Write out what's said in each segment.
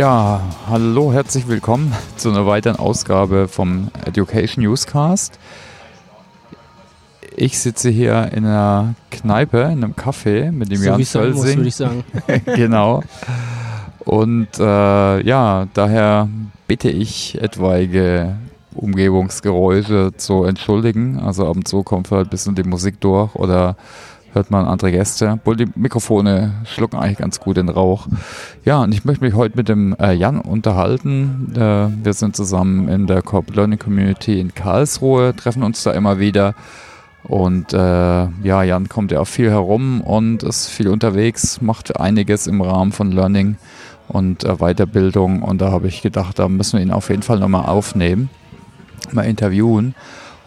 Ja, hallo, herzlich willkommen zu einer weiteren Ausgabe vom Education Newscast. Ich sitze hier in einer Kneipe, in einem Café mit dem so Jan Völsing. würde ich sagen. genau. Und äh, ja, daher bitte ich etwaige Umgebungsgeräusche zu entschuldigen. Also ab und zu kommt halt ein bisschen die Musik durch oder hört man andere Gäste. Obwohl die Mikrofone schlucken eigentlich ganz gut den Rauch. Ja, und ich möchte mich heute mit dem äh, Jan unterhalten. Äh, wir sind zusammen in der Corporate Learning Community in Karlsruhe, treffen uns da immer wieder. Und äh, ja, Jan kommt ja auch viel herum und ist viel unterwegs, macht einiges im Rahmen von Learning und äh, Weiterbildung. Und da habe ich gedacht, da müssen wir ihn auf jeden Fall nochmal aufnehmen, mal interviewen.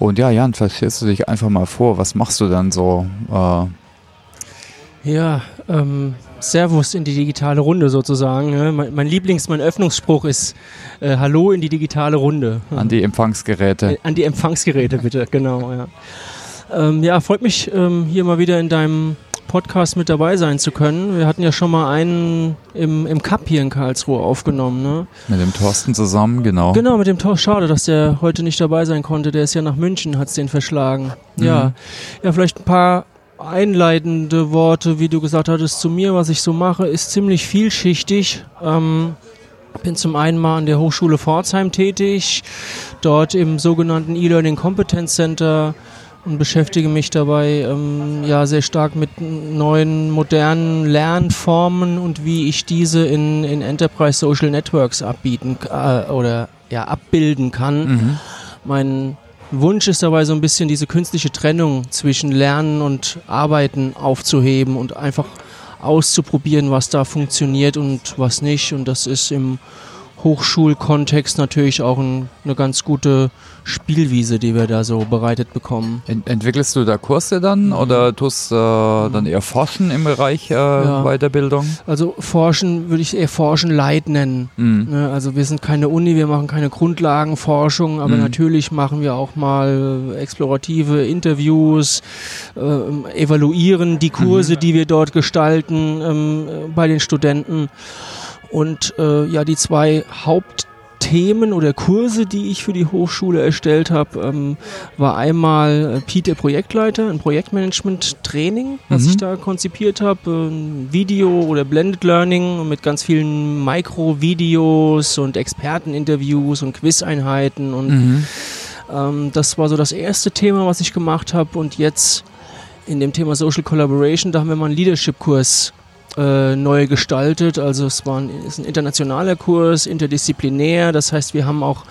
Und ja, Jan, vielleicht stellst du dich einfach mal vor, was machst du dann so? Äh, Ja, ähm, Servus in die digitale Runde sozusagen. ne? Mein, mein Lieblings-, mein Öffnungsspruch ist äh, Hallo in die digitale Runde. an die Empfangsgeräte. Äh, an die Empfangsgeräte bitte, genau, ja. Ähm, ja, freut mich, ähm, hier mal wieder in deinem Podcast mit dabei sein zu können. Wir hatten ja schon mal einen im, im Cup hier in Karlsruhe aufgenommen, ne? Mit dem Thorsten zusammen, genau. Genau, mit dem Tausch. Schade, dass der heute nicht dabei sein konnte. Der ist ja nach München, hat's den verschlagen. Ja. Mhm. ja, vielleicht ein paar einleitende Worte, wie du gesagt hattest, zu mir. Was ich so mache, ist ziemlich vielschichtig. Ähm, bin zum einen mal an der Hochschule Pforzheim tätig, dort im sogenannten E-Learning Competence Center und beschäftige mich dabei ähm, ja sehr stark mit neuen modernen Lernformen und wie ich diese in, in Enterprise Social Networks abbieten äh, oder ja abbilden kann. Mhm. Mein Wunsch ist dabei so ein bisschen diese künstliche Trennung zwischen Lernen und Arbeiten aufzuheben und einfach auszuprobieren, was da funktioniert und was nicht. Und das ist im Hochschulkontext natürlich auch ein, eine ganz gute Spielwiese, die wir da so bereitet bekommen. Ent entwickelst du da Kurse dann oder tust äh, dann eher forschen im Bereich äh, Ja. Weiterbildung? Also Forschen würde ich eher Forschen Light nennen. Mhm. Ne, Also wir sind keine Uni, wir machen keine Grundlagenforschung, aber Mhm. natürlich machen wir auch mal explorative Interviews, ähm, evaluieren die Kurse, die wir dort gestalten ähm, äh, bei den Studenten. Und äh, ja, die zwei Hauptthemen oder Kurse, die ich für die Hochschule erstellt habe, ähm, war einmal äh, Pete, der Projektleiter, ein Projektmanagement-Training, was Mhm. ich da konzipiert habe, ein Video oder Blended Learning mit ganz vielen Mikrovideos und Experteninterviews und Quizeinheiten und Mhm. ähm, das war so das erste Thema, was ich gemacht habe. Und jetzt in dem Thema Social Collaboration, da haben wir mal einen Leadership-Kurs äh, neu gestaltet. Also es war ein, ist ein internationaler Kurs, interdisziplinär. Das heißt, wir haben auch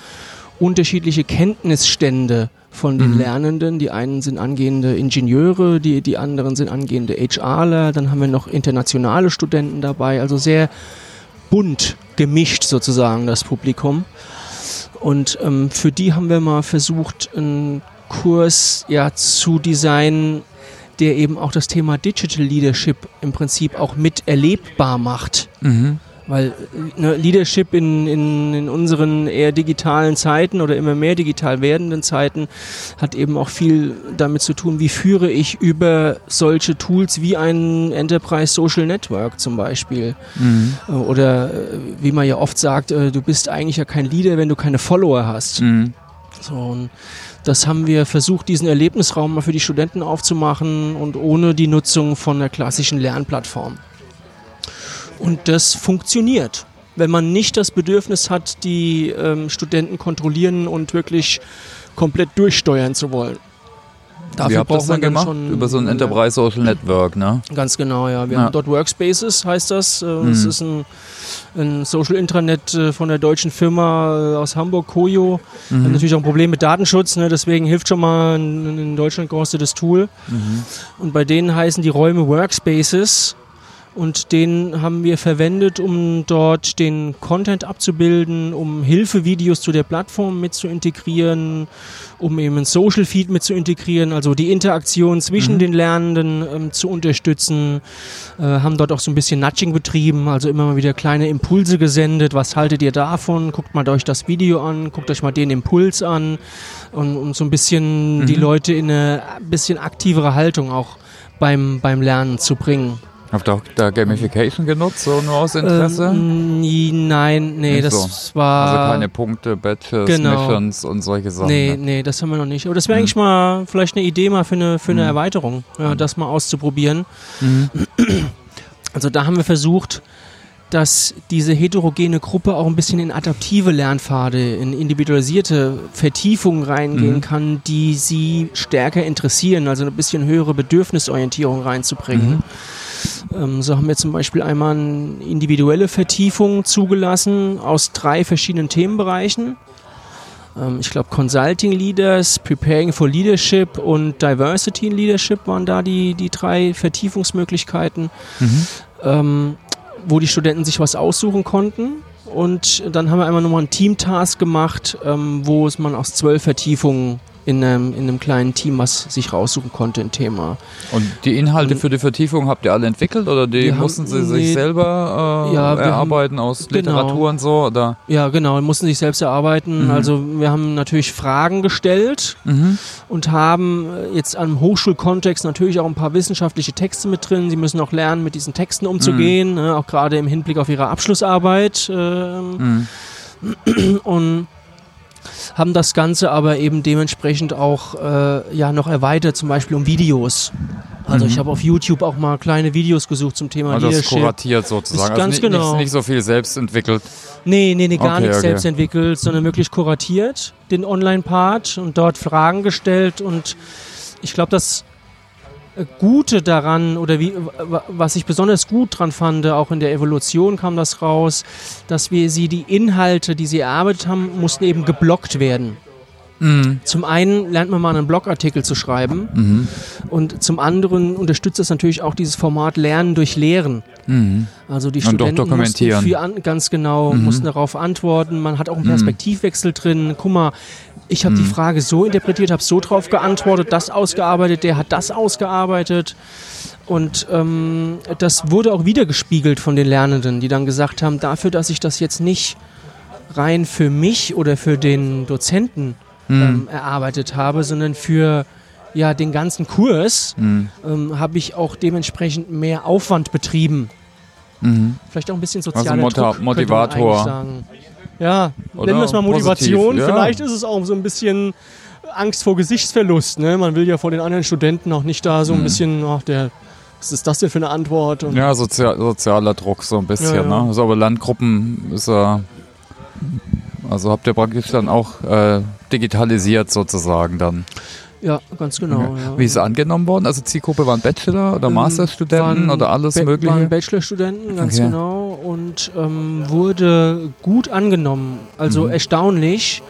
unterschiedliche Kenntnisstände von den Mhm. Lernenden. Die einen sind angehende Ingenieure, die, die anderen sind angehende HRler. Dann haben wir noch internationale Studenten dabei. Also sehr bunt gemischt sozusagen das Publikum. Und ähm, für die haben wir mal versucht, einen Kurs ja zu designen, der eben auch das Thema Digital Leadership im Prinzip auch mit erlebbar macht. Mhm. Weil ne, Leadership in, in, in unseren eher digitalen Zeiten oder immer mehr digital werdenden Zeiten hat eben auch viel damit zu tun, wie führe ich über solche Tools wie ein Enterprise Social Network zum Beispiel. Mhm. Äh, Oder äh, wie man ja oft sagt, äh, du bist eigentlich ja kein Leader, wenn du keine Follower hast. Mhm. So, und das haben wir versucht, diesen Erlebnisraum mal für die Studenten aufzumachen und ohne die Nutzung von einer klassischen Lernplattform. Und das funktioniert. Wenn man nicht das Bedürfnis hat, die ähm, Studenten kontrollieren und wirklich komplett durchsteuern zu wollen. Wie habt das dann gemacht? Über so ein Enterprise Social Network, ne? Ganz genau, ja. Wir Ja. haben dort Workspaces, heißt das. Äh, Mhm. Es ist ein, ein Social Intranet äh, von der deutschen Firma äh, aus Hamburg, Koyo. Hat Mhm. natürlich auch ein Problem mit Datenschutz, ne? deswegen hilft schon mal ein in Deutschland gehostetes Tool. Mhm. Und bei denen heißen die Räume Workspaces. Und den haben wir verwendet, um dort den Content abzubilden, um Hilfevideos zu der Plattform mit zu integrieren, um eben ein Social Feed mit zu integrieren, also die Interaktion zwischen Mhm. den Lernenden ähm, zu unterstützen. Äh, haben dort auch so ein bisschen Nudging betrieben, also immer mal wieder kleine Impulse gesendet. Was haltet ihr davon? Guckt mal euch das Video an, guckt euch mal den Impuls an, und, um so ein bisschen Mhm. die Leute in eine bisschen aktivere Haltung auch beim, beim Lernen zu bringen. Habt ihr auch da Gamification genutzt, so nur aus Interesse? Ähm, nein, nee, Nicht das so. war. also keine Punkte, Badges, Genau. Missions und solche Sachen. Nee, ne? nee, das haben wir noch nicht. Aber das wäre Mhm. eigentlich mal vielleicht eine Idee mal für eine, für eine Mhm. Erweiterung, ja, das mal auszuprobieren. Mhm. Also da haben wir versucht, dass diese heterogene Gruppe auch ein bisschen in adaptive Lernpfade, in individualisierte Vertiefungen reingehen Mhm. kann, die sie stärker interessieren, also ein bisschen höhere Bedürfnisorientierung reinzubringen. Ähm, so haben wir zum Beispiel einmal eine individuelle Vertiefung zugelassen aus drei verschiedenen Themenbereichen. Ähm, ich glaube, Consulting Leaders, Preparing for Leadership und Diversity in Leadership waren da die, die drei Vertiefungsmöglichkeiten Mhm. ähm, wo die Studenten sich was aussuchen konnten. Und dann haben wir einmal nochmal einen Team-Task gemacht, ähm, wo es man aus zwölf Vertiefungen in einem, in einem kleinen Team was sich raussuchen konnte, ein Thema. Und die Inhalte Und- für die Vertiefung habt ihr alle entwickelt oder die Wir haben- mussten sie nee. sich selber äh, Ja, erarbeiten aus genau. Literatur und so? Oder? Ja, genau, mussten sich selbst erarbeiten. Mhm. Also wir haben natürlich Fragen gestellt Mhm. und haben äh, jetzt am Hochschulkontext natürlich auch ein paar wissenschaftliche Texte mit drin. Sie müssen auch lernen, mit diesen Texten umzugehen, ne, auch gerade im Hinblick auf ihre Abschlussarbeit. Ähm, Mhm. und haben das Ganze aber eben dementsprechend auch äh, ja noch erweitert, zum Beispiel um Videos. Also Mhm. ich habe auf YouTube auch mal kleine Videos gesucht zum Thema Also Leadership. kuratiert sozusagen. Ist ganz also nicht, genau. nicht, nicht so viel selbst entwickelt. Nee, nee, nee, gar Okay, nichts okay. selbst entwickelt, sondern wirklich kuratiert, den Online-Part und dort Fragen gestellt. Und ich glaube, das Gute daran oder wie, was ich besonders gut dran fand, auch in der Evolution kam das raus, dass wir sie, die Inhalte, die sie erarbeitet haben, mussten eben geblockt werden. Mhm. Zum einen lernt man mal einen Blogartikel zu schreiben Mhm. und zum anderen unterstützt es natürlich auch dieses Format Lernen durch Lehren. Mhm. Also die Und Studenten mussten viel an, ganz genau, Mhm. mussten darauf antworten. Man hat auch einen Mhm. Perspektivwechsel drin. Guck mal, ich habe die Mhm. Frage so interpretiert, habe so drauf geantwortet, das ausgearbeitet, der hat das ausgearbeitet. Und ähm, das wurde auch wiedergespiegelt von den Lernenden, die dann gesagt haben, dafür, dass ich das jetzt nicht rein für mich oder für den Dozenten Mhm. ähm, erarbeitet habe, sondern für ja, den ganzen Kurs Mhm. ähm, habe ich auch dementsprechend mehr Aufwand betrieben. Mhm. Vielleicht auch ein bisschen sozialer Also Druck, Motivator. Ja, Oder nennen wir es mal Motivation. positiv, ja. Vielleicht ist es auch so ein bisschen Angst vor Gesichtsverlust. Ne? Man will ja vor den anderen Studenten auch nicht da so ein Mhm. bisschen, ach, der, was ist das denn für eine Antwort? Und Ja, sozial, sozialer Druck so ein bisschen. Ja, ja. Ne? Also aber Landgruppen ist ja. Also habt ihr praktisch dann auch äh, digitalisiert sozusagen dann. ja, ganz genau. Okay. Ja. Wie ist es angenommen worden? Also Zielgruppe waren Bachelor oder Ähm, Masterstudenten oder alles Ba- mögliche? Waren Bachelorstudenten, ganz Okay. genau. Und ähm, wurde gut angenommen. Also Mhm. erstaunlich,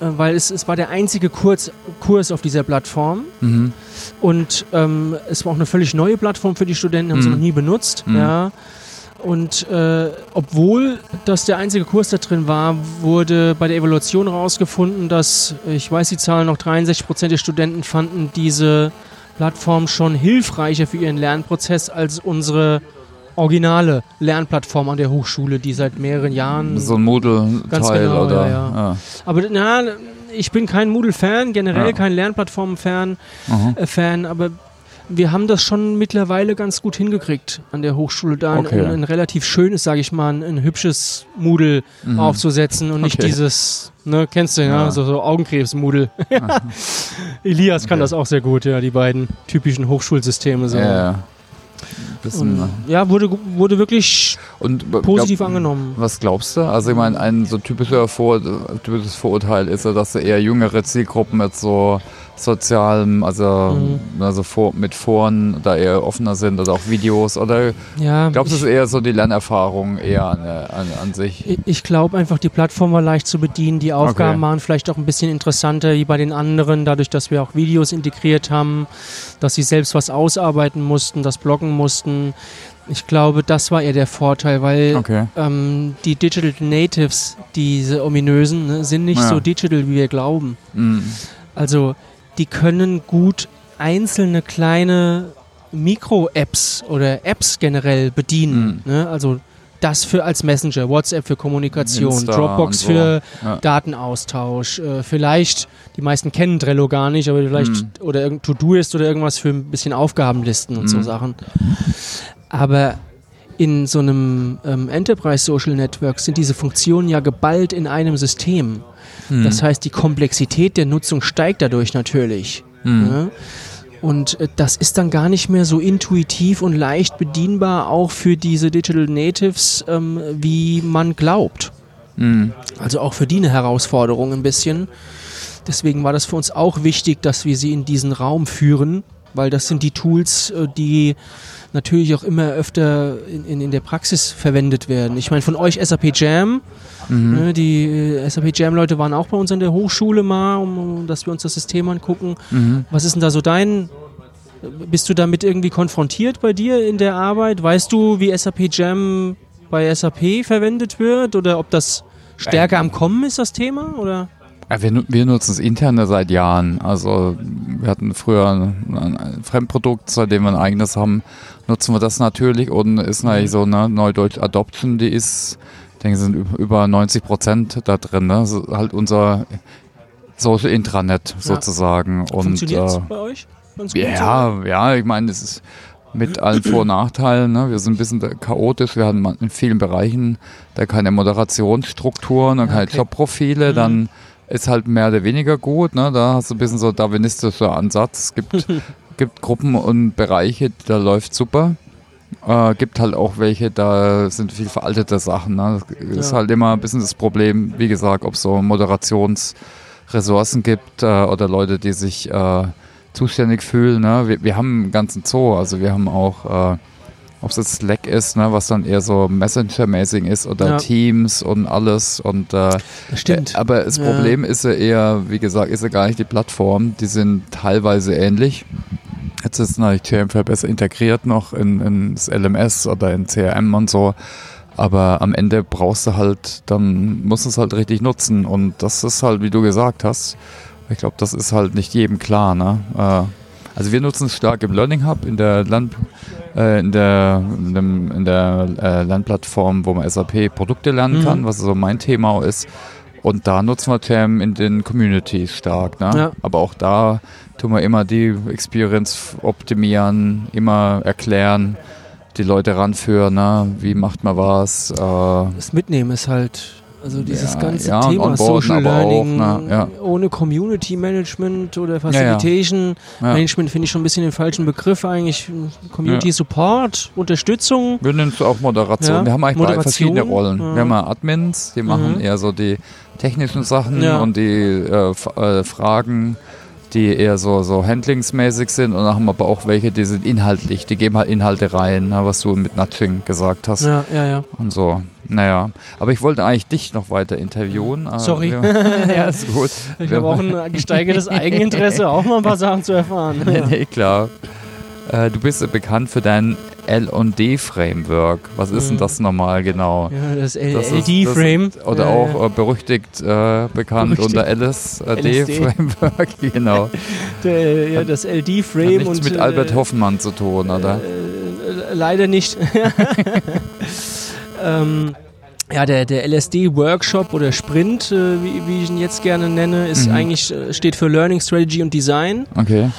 äh, weil es, es war der einzige Kurs, Kurs auf dieser Plattform. Mhm. Und ähm, es war auch eine völlig neue Plattform für die Studenten, haben sie Mhm. noch nie benutzt. Mhm. Ja. Und äh, obwohl das der einzige Kurs da drin war, wurde bei der Evaluation herausgefunden, dass, ich weiß die Zahlen noch, 63 Prozent der Studenten fanden diese Plattform schon hilfreicher für ihren Lernprozess als unsere originale Lernplattform an der Hochschule, die seit mehreren Jahren So ein Moodle-Teil Ganz genau, oder. ja, ja. Aber na, ich bin kein Moodle-Fan, generell Ja. kein Lernplattformen-Fan, Aha. äh, Fan, aber wir haben das schon mittlerweile ganz gut hingekriegt an der Hochschule, da ein, Okay. ein, ein relativ schönes, sage ich mal, ein, ein hübsches Moodle Mhm. aufzusetzen und nicht Okay. dieses, ne, kennst du, ja, Ja. so, so Augenkrebs-Moodle. Elias kann Okay. das auch sehr gut, ja, die beiden typischen Hochschulsysteme. So. Ja, Und, ja, wurde, wurde wirklich und positiv glaub- angenommen. Was glaubst du? Also ich meine, ein so typischer Vor typisches Vorurteil ist ja, dass eher jüngere Zielgruppen mit so sozialem, also, Mhm. also vor, mit Foren da eher offener sind oder auch Videos oder Ja, glaubst du, es ist eher so die Lernerfahrung eher an, an, an sich? Ich- Ich glaube einfach, die Plattform war leicht zu bedienen. Die Aufgaben Okay. waren vielleicht auch ein bisschen interessanter wie bei den anderen, dadurch, dass wir auch Videos integriert haben, dass sie selbst was ausarbeiten mussten, das bloggen mussten. Ich glaube, das war eher der Vorteil, weil Okay. ähm, die Digital Natives, diese ominösen, ne, sind nicht Ja. so digital, wie wir glauben. Mhm. Also die können gut einzelne kleine Mikro-Apps oder Apps generell bedienen. Mhm. Ne? Also das für als Messenger, WhatsApp für Kommunikation, Insta Dropbox so. für Ja. Datenaustausch, äh, vielleicht, die meisten kennen Trello gar nicht, aber vielleicht, Mhm. oder irgendein To-Do-Ist oder irgendwas für ein bisschen Aufgabenlisten und so Mhm. Sachen. Aber in so einem ähm, Enterprise Social Network sind diese Funktionen ja geballt in einem System. Hm. Das heißt, die Komplexität der Nutzung steigt dadurch natürlich. Hm. Ne? Und äh, das ist dann gar nicht mehr so intuitiv und leicht bedienbar, auch für diese Digital Natives, ähm, wie man glaubt. Hm. Also auch für die eine Herausforderung ein bisschen. Deswegen war das für uns auch wichtig, dass wir sie in diesen Raum führen, weil das sind die Tools, äh, die natürlich auch immer öfter in, in, in der Praxis verwendet werden. Ich meine, von euch SAP Jam, Mhm. ne, die äh, SAP Jam-Leute waren auch bei uns an der Hochschule mal, um, dass wir uns das System angucken. Mhm. Was ist denn da so dein, bist du damit irgendwie konfrontiert bei dir in der Arbeit? Weißt du, wie SAP Jam bei SAP verwendet wird oder ob das stärker am Kommen ist, das Thema? Oder? Wir, wir nutzen es intern seit Jahren. Also wir hatten früher ein, Fremdprodukt, seitdem wir ein eigenes haben, nutzen wir das natürlich und ist natürlich so eine Neudeutsch Adoption, die ist, denke, sind üb- über 90 Prozent da drin. Ne? Das ist halt unser Social Intranet sozusagen. Und Funktioniert es äh, bei euch? Ganz gut ja, ja, ich meine, das ist mit allen Vor- und Nachteilen. Ne? Wir sind ein bisschen chaotisch. Wir haben in vielen Bereichen da keine Moderationsstrukturen und keine okay. Jobprofile. Mhm. Dann ist halt mehr oder weniger gut. Ne? Da hast du ein bisschen so darwinistischer Ansatz. Es gibt, gibt Gruppen und Bereiche, da läuft super. Äh, gibt halt auch welche, da sind viel veraltete Sachen. Ne? Das ist Ja. halt immer ein bisschen das Problem, wie gesagt, ob so Moderationsressourcen gibt äh, oder Leute, die sich äh, zuständig fühlen. Ne? Wir, wir haben einen ganzen Zoo, also wir haben auch, äh, ob es jetzt Slack ist, ne, was dann eher so Messenger-mäßig ist oder Ja. Teams und alles und äh, Das stimmt. äh, aber das Ja. Problem ist ja eher, wie gesagt, ist ja gar nicht die Plattform. Die sind teilweise ähnlich. Jetzt ist natürlich TMFL besser integriert noch in, in das LMS oder in CRM und so. Aber am Ende brauchst du halt, dann musst du es halt richtig nutzen. Und das ist halt, wie du gesagt hast, ich glaube, das ist halt nicht jedem klar. Ne? Äh, also wir nutzen es stark im Learning Hub, in der Land, in der, in der äh, Lernplattform, wo man SAP Produkte lernen Mhm. kann, was so mein Thema auch ist. Und da nutzen wir TAM in den Communities stark. Ne? Ja. Aber auch da tun wir immer die Experience optimieren, immer erklären, die Leute ranführen, ne? wie macht man was. Äh, Das Mitnehmen ist halt, also dieses Ja, ganze ja, Thema onboarden Social aber auch, Learning ne, ja. ohne Community Management oder Facilitation. Management finde ich schon ein bisschen den falschen Begriff eigentlich. Community. Support, Unterstützung. Wir nennen es auch Moderation. Wir haben eigentlich Moderation, verschiedene Rollen. Wir haben Admins, die machen Mhm. eher so die technischen Sachen und die äh, äh, Fragen, die eher so, so handlingsmäßig sind. Und dann haben wir aber auch welche, die sind inhaltlich, die geben halt Inhalte rein, was du mit Nudging gesagt hast. Ja, ja, ja. Und so. Naja. Aber ich wollte eigentlich dich noch weiter interviewen. aber Sorry. Wir, ja, ist gut. ich Wir- habe auch ein gesteigertes Eigeninteresse, auch mal ein paar Sachen zu erfahren. nee, nee, klar. Äh, du bist ja bekannt für dein L&D-Framework. Was ist denn Mhm. das nochmal genau? Ja, das LD-Frame. Oder Ja, auch ja. äh, berüchtigt äh, bekannt Berüchtigt. unter LSD. LSD-Framework. genau. Der, ja, das Hat LD-Frame nichts und mit äh, Albert Hoffmann zu tun, oder? Äh, leider nicht. Ähm, ja, der, der LSD-Workshop oder Sprint, äh, wie, wie ich ihn jetzt gerne nenne, ist Mhm. eigentlich, äh, steht für Learning Strategy und Design Okay.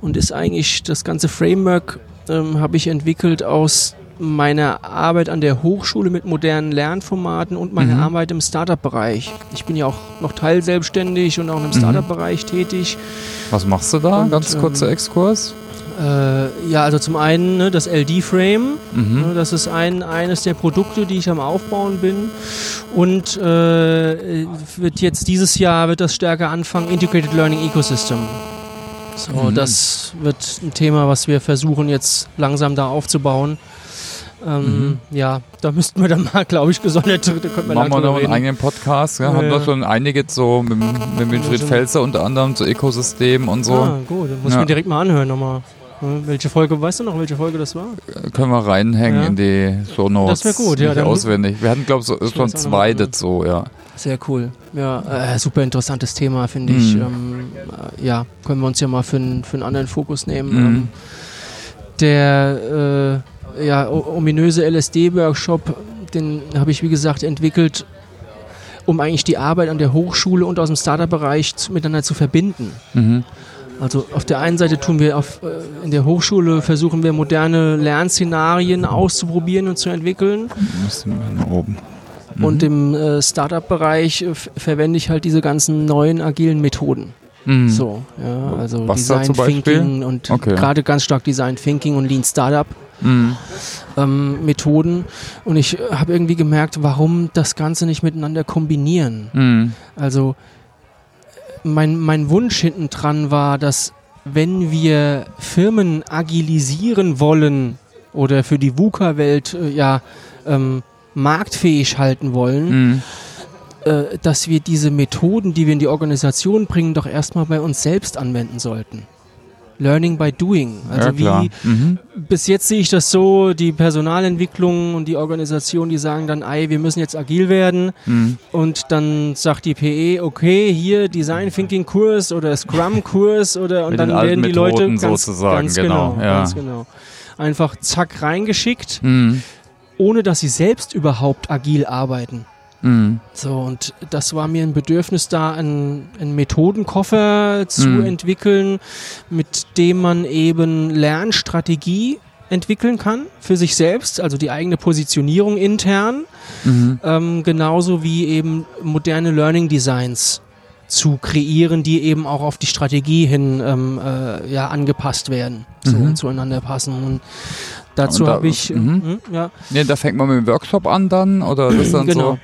und ist eigentlich das ganze Framework ähm, habe ich entwickelt aus meiner Arbeit an der Hochschule mit modernen Lernformaten und meiner Mhm. Arbeit im Startup-Bereich. Ich bin ja auch noch teilselbstständig und auch im Mhm. Startup-Bereich tätig. Was machst du da? Und, Ganz kurzer ähm, Exkurs. Äh, ja, also zum einen ne, das LD-Frame, Mhm. Ne, Das ist ein, eines der Produkte, die ich am Aufbauen bin. Und äh, wird jetzt dieses Jahr wird das stärker anfangen, Integrated Learning Ecosystem. So, Mhm. das wird ein Thema, was wir versuchen jetzt langsam da aufzubauen. Ähm, Ja, da müssten wir dann mal, glaube ich, gesondert, da lang Machen wir noch einen reden. eigenen Podcast. Ja? Ja, Haben wir schon einige so mit, mit Winfried Felser unter anderem zu Ökosystem und so. Ah, gut, dann muss ich Ja. mir direkt mal anhören nochmal. Welche Folge, weißt du noch, welche Folge das war? Können wir reinhängen Ja. in die Shownotes. Das wär gut, ja, Nicht auswendig. Wir hatten, glaube ich, so, Ich schon zwei dazu, ja. Sehr cool. Ja, äh, super interessantes Thema, finde ich. Mhm. Ähm, äh, ja, können wir uns ja mal für, einen anderen Fokus nehmen. Mhm. Ähm, der äh, ja, ominöse LSD-Workshop, den habe ich, wie gesagt, entwickelt, um eigentlich die Arbeit an der Hochschule und aus dem Startup-Bereich miteinander zu verbinden. Mhm. Also auf der einen Seite tun wir auf, äh, in der Hochschule versuchen wir moderne Lernszenarien auszuprobieren und zu entwickeln. Müssen wir nach oben. Mhm. Und im äh, Startup-Bereich äh, verwende ich halt diese ganzen neuen agilen Methoden. Mhm. So, ja, also Was Design? Thinking und Okay. gerade ganz stark Design Thinking und Lean Startup Mhm. ähm, Methoden. Und ich äh, habe irgendwie gemerkt, warum das Ganze nicht miteinander kombinieren. Mhm. Also mein, mein Wunsch hinten dran war, dass wenn wir Firmen agilisieren wollen oder für die VUCA-Welt äh, ja ähm, marktfähig halten wollen, Mhm. äh, dass wir diese Methoden, die wir in die Organisation bringen, doch erstmal bei uns selbst anwenden sollten. Learning by doing. Also ja, wie Mhm. bis jetzt sehe ich das so, die Personalentwicklung und die Organisation, die sagen dann, ey, wir müssen jetzt agil werden Mhm. und dann sagt die PE, okay, hier Design Thinking Kurs oder Scrum Kurs oder und Mit dann werden die Leute Methoden ganz, sozusagen, ganz genau, genau, ja. ganz genau einfach zack reingeschickt, Mhm. ohne dass sie selbst überhaupt agil arbeiten. Mhm. So, und das war mir ein Bedürfnis da, einen, einen Methodenkoffer zu Mhm. entwickeln, mit dem man eben Lernstrategie entwickeln kann für sich selbst, also die eigene Positionierung intern, Mhm. ähm, genauso wie eben moderne Learning Designs zu kreieren, die eben auch auf die Strategie hin ähm, äh, ja, angepasst werden, so Mhm. zueinander passen. Und dazu da- habe ich, mhm. hm, ja, Ja, da fängt man mit dem Workshop an dann oder das dann Genau. so?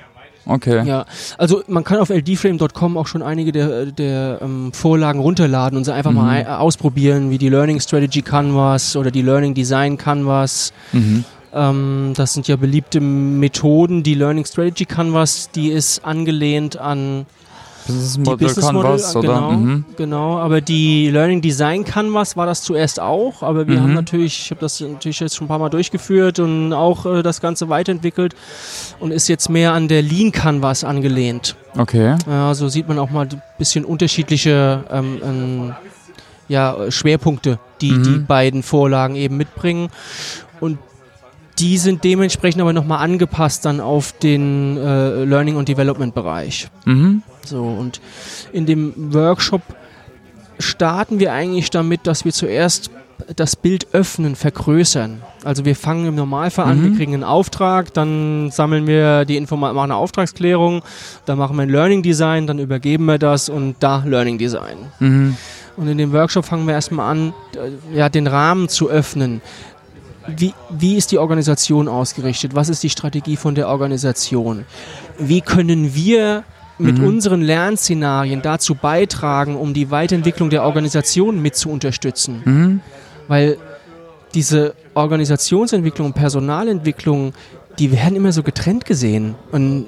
Okay. Ja, also man kann auf ldframe.com auch schon einige der, der ähm, Vorlagen runterladen und sie einfach Mhm. mal ein- ausprobieren, wie die Learning Strategy Canvas oder die Learning Design Canvas. Mhm. Ähm, das sind ja beliebte Methoden. Die Learning Strategy Canvas, die ist angelehnt an Business die Model Business Canvas, Model, oder? genau, Mhm. genau. Aber die Learning Design Canvas war das zuerst auch, aber wir Mhm. haben natürlich, ich habe das natürlich jetzt schon ein paar Mal durchgeführt und auch äh, das Ganze weiterentwickelt und ist jetzt mehr an der Lean Canvas angelehnt. Okay. Ja, so sieht man auch mal ein bisschen unterschiedliche ähm, ähm, ja, Schwerpunkte, die Mhm. die beiden Vorlagen eben mitbringen. Und die sind dementsprechend aber nochmal angepasst dann auf den äh, Learning- und Development-Bereich. Mhm. So, und in dem Workshop starten wir eigentlich damit, dass wir zuerst das Bild öffnen, vergrößern. Also wir fangen im Normalfall an, Mhm. wir kriegen einen Auftrag, dann sammeln wir die Informationen, machen eine Auftragsklärung, dann machen wir ein Learning Design, dann übergeben wir das und da Learning Design. Mhm. Und in dem Workshop fangen wir erstmal an, ja, den Rahmen zu öffnen. Wie, wie ist die Organisation ausgerichtet? Was ist die Strategie von der Organisation? Wie können wir mit Mhm. unseren Lernszenarien dazu beitragen, um die Weiterentwicklung der Organisation mit zu unterstützen? Mhm. Weil diese Organisationsentwicklung Personalentwicklung, die werden immer so getrennt gesehen. Und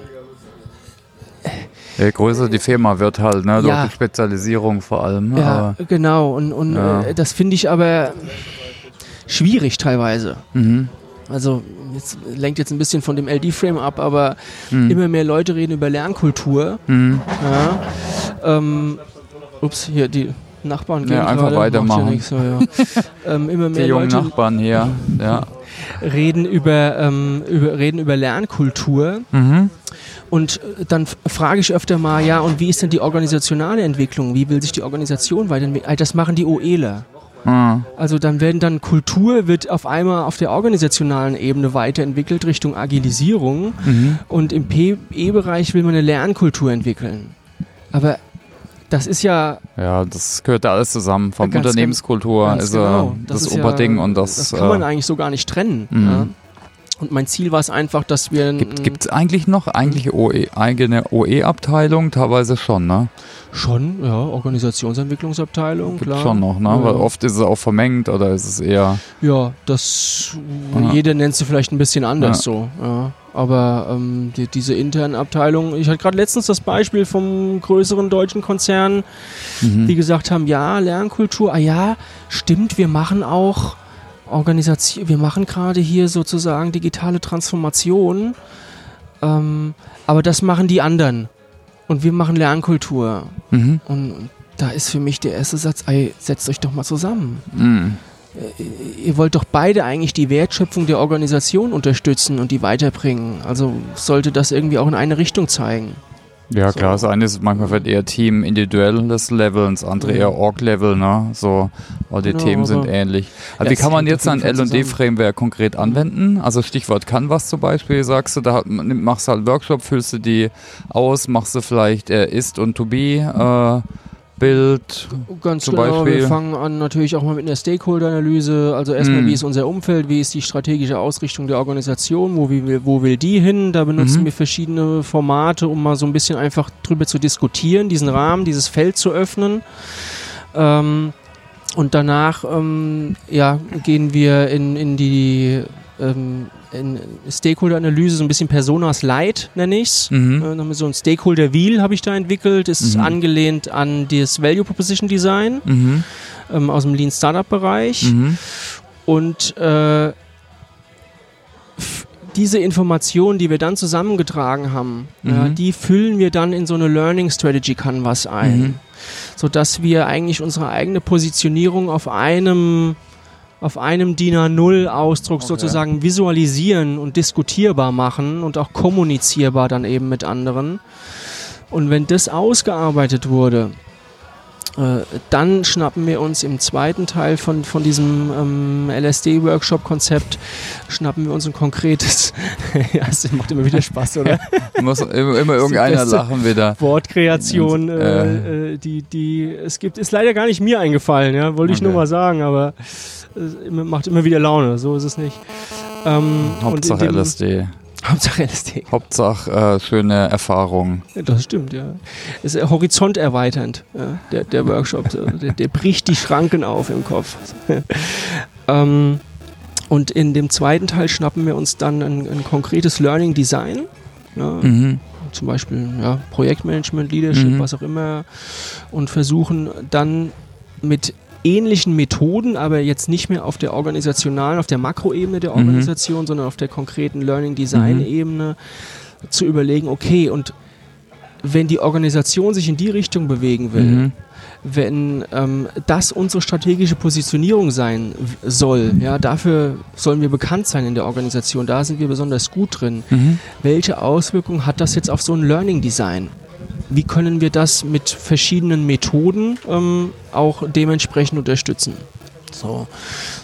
Je größer die Firma wird halt, ne? Durch Ja. die Spezialisierung vor allem. ja, genau. Und, und Ja. das finde ich aber schwierig teilweise. mhm. Also jetzt lenkt jetzt ein bisschen von dem LD-Frame ab, aber Mhm. immer mehr Leute reden über Lernkultur. Mhm. Ja. Ähm, ups, hier die Nachbarn gehen Ja, einfach weitermachen. so, ja. ähm, immer Die mehr jungen Leute Nachbarn hier. Ja. reden über, ähm, über, reden über Lernkultur. Mhm. Und äh, dann frage ich öfter mal, ja, und wie ist denn die organisationale Entwicklung? Wie will sich die Organisation weiterentwickeln? Ah, Das machen die OEler. Ah. Also dann werden dann Kultur wird auf einmal auf der organisationalen Ebene weiterentwickelt Richtung Agilisierung Mhm. und im PE-Bereich will man eine Lernkultur entwickeln. Aber das ist ja Ja, das gehört da alles zusammen. Vom Ganz Unternehmenskultur ganz ist genau. äh, das, ist Oberding ja, und das. das kann man äh, eigentlich so gar nicht trennen. Mhm. Ja. Und mein Ziel war es einfach, dass wir Gibt es eigentlich noch eigentlich OE, eigene OE-Abteilung? Teilweise schon, ne? Schon, ja, Organisationsentwicklungsabteilung, Gibt klar. schon noch, ne? Ja. Weil oft ist es auch vermengt oder ist es eher. Ja, das Ja. jeder nennt sie vielleicht ein bisschen anders Ja. so. Ja. Aber ähm, die, diese internen Abteilungen, ich hatte gerade letztens das Beispiel vom größeren deutschen Konzern, Mhm. die gesagt haben, ja, Lernkultur, ah ja, stimmt, wir machen auch Organisation, wir machen gerade hier sozusagen digitale Transformation, ähm, aber das machen die anderen. Und wir machen Lernkultur. Mhm. Und da ist für mich der erste Satz, ey, setzt euch doch mal zusammen. Mhm. äh, ihr wollt doch beide eigentlich die Wertschöpfung der Organisation unterstützen und die weiterbringen. Also sollte das irgendwie auch in eine Richtung zeigen. Ja, so. klar, das eine ist manchmal vielleicht eher Team individuelles Level und das andere ja. eher Org-Level, ne? So, weil die genau, Themen sind ähnlich. Also ja, wie kann man jetzt ein LD-Framework konkret anwenden? Also Stichwort Canvas zum Beispiel, sagst du, da machst du halt Workshop, füllst du die aus, machst du vielleicht äh, Ist und To Be, äh, Bild. Ganz zum genau, Beispiel. wir fangen an natürlich auch mal mit einer Stakeholder-Analyse. Also erstmal, mm. wie ist unser Umfeld, wie ist die strategische Ausrichtung der Organisation, wo, wie, wo will die hin? Da benutzen mhm. wir verschiedene Formate, um mal so ein bisschen einfach drüber zu diskutieren, diesen Rahmen, dieses Feld zu öffnen. Ähm, und danach ähm, ja, gehen wir in, in die ähm, Stakeholder-Analyse, so ein bisschen Personas Light nenne ich es. Mhm. Äh, so ein Stakeholder-Wheel habe ich da entwickelt, ist mhm. angelehnt an das Value Proposition Design mhm. ähm, aus dem Lean Startup-Bereich. Mhm. Und äh, diese Informationen, die wir dann zusammengetragen haben, ja, mhm. die füllen wir dann in so eine Learning Strategy Canvas ein, mhm. sodass wir eigentlich unsere eigene Positionierung auf einem auf einem DIN A0-Ausdruck okay. sozusagen visualisieren und diskutierbar machen und auch kommunizierbar dann eben mit anderen. Und wenn das ausgearbeitet wurde, dann schnappen wir uns im zweiten Teil von, von diesem ähm, LSD-Workshop-Konzept, schnappen wir uns ein konkretes, ja, es macht immer wieder Spaß, oder? Muss immer, immer irgendeiner lachen wieder. Wortkreation, äh, äh, die, die es gibt, ist leider gar nicht mir eingefallen, ja, wollte ich okay. nur mal sagen, aber es macht immer wieder Laune, so ist es nicht. Ähm, Hauptsache LSD. Hauptsache LSD. Hauptsache äh, schöne Erfahrungen. Das stimmt, ja. Ist äh, horizonterweiternd, ja, der, der Workshop. der, der, bricht die Schranken auf im Kopf. ähm, und in dem zweiten Teil schnappen wir uns dann ein, ein konkretes Learning Design. Ja, mhm. Zum Beispiel ja, Projektmanagement, Leadership, mhm. was auch immer. Und versuchen dann mit ähnlichen Methoden, aber jetzt nicht mehr auf der organisationalen, auf der Makroebene der mhm. Organisation, mhm. sondern auf der konkreten Learning Design Ebene mhm. zu überlegen, okay, und wenn die Organisation sich in die Richtung bewegen will, mhm. wenn ähm, das unsere strategische Positionierung sein soll, ja, dafür sollen wir bekannt sein in der Organisation, da sind wir besonders gut drin. Mhm. Welche Auswirkungen hat das jetzt auf so ein Learning Design? Wie können wir das mit verschiedenen Methoden ähm, auch dementsprechend unterstützen. So.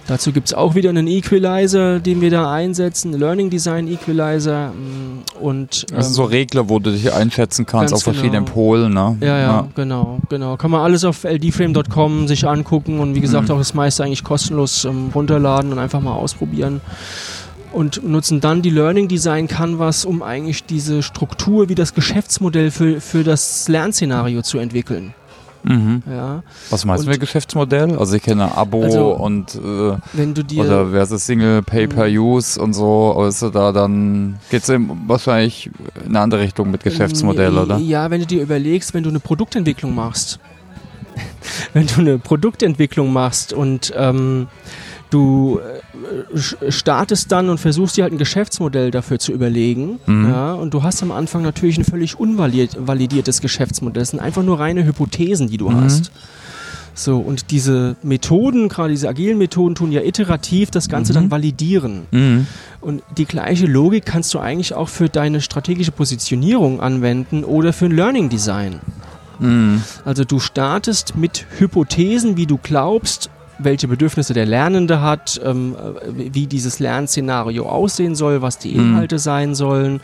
Dazu gibt es auch wieder einen Equalizer, den wir da einsetzen, Learning Design Equalizer mm, und ähm, also so Regler, wo du dich einschätzen kannst auf genau. verschiedenen Polen, ne? Ja, ja, ja, genau, genau. Kann man alles auf ldframe.com sich angucken und wie gesagt mhm. auch das meiste eigentlich kostenlos ähm, runterladen und einfach mal ausprobieren und nutzen dann die Learning Design Canvas, um eigentlich diese Struktur wie das Geschäftsmodell für, für das Lernszenario zu entwickeln. Mhm. Ja. Was meinst du mit Geschäftsmodell? Also ich kenne Abo also, und äh, wenn du dir oder versus Single Pay per mhm. Use und so, also da dann geht es wahrscheinlich in eine andere Richtung mit Geschäftsmodell, oder? Ja, wenn du dir überlegst, wenn du eine Produktentwicklung machst, wenn du eine Produktentwicklung machst und ähm, du äh, startest dann und versuchst dir halt ein Geschäftsmodell dafür zu überlegen. Mhm. Ja, und du hast am Anfang natürlich ein völlig unvalidiertes Geschäftsmodell. Das sind einfach nur reine Hypothesen, die du mhm. hast. So, und diese Methoden, gerade diese agilen Methoden, tun ja iterativ das Ganze mhm. dann validieren. Mhm. Und die gleiche Logik kannst du eigentlich auch für deine strategische Positionierung anwenden oder für ein Learning Design. Mhm. Also du startest mit Hypothesen, wie du glaubst, welche Bedürfnisse der Lernende hat, ähm, wie dieses Lernszenario aussehen soll, was die mhm. Inhalte mhm. sein sollen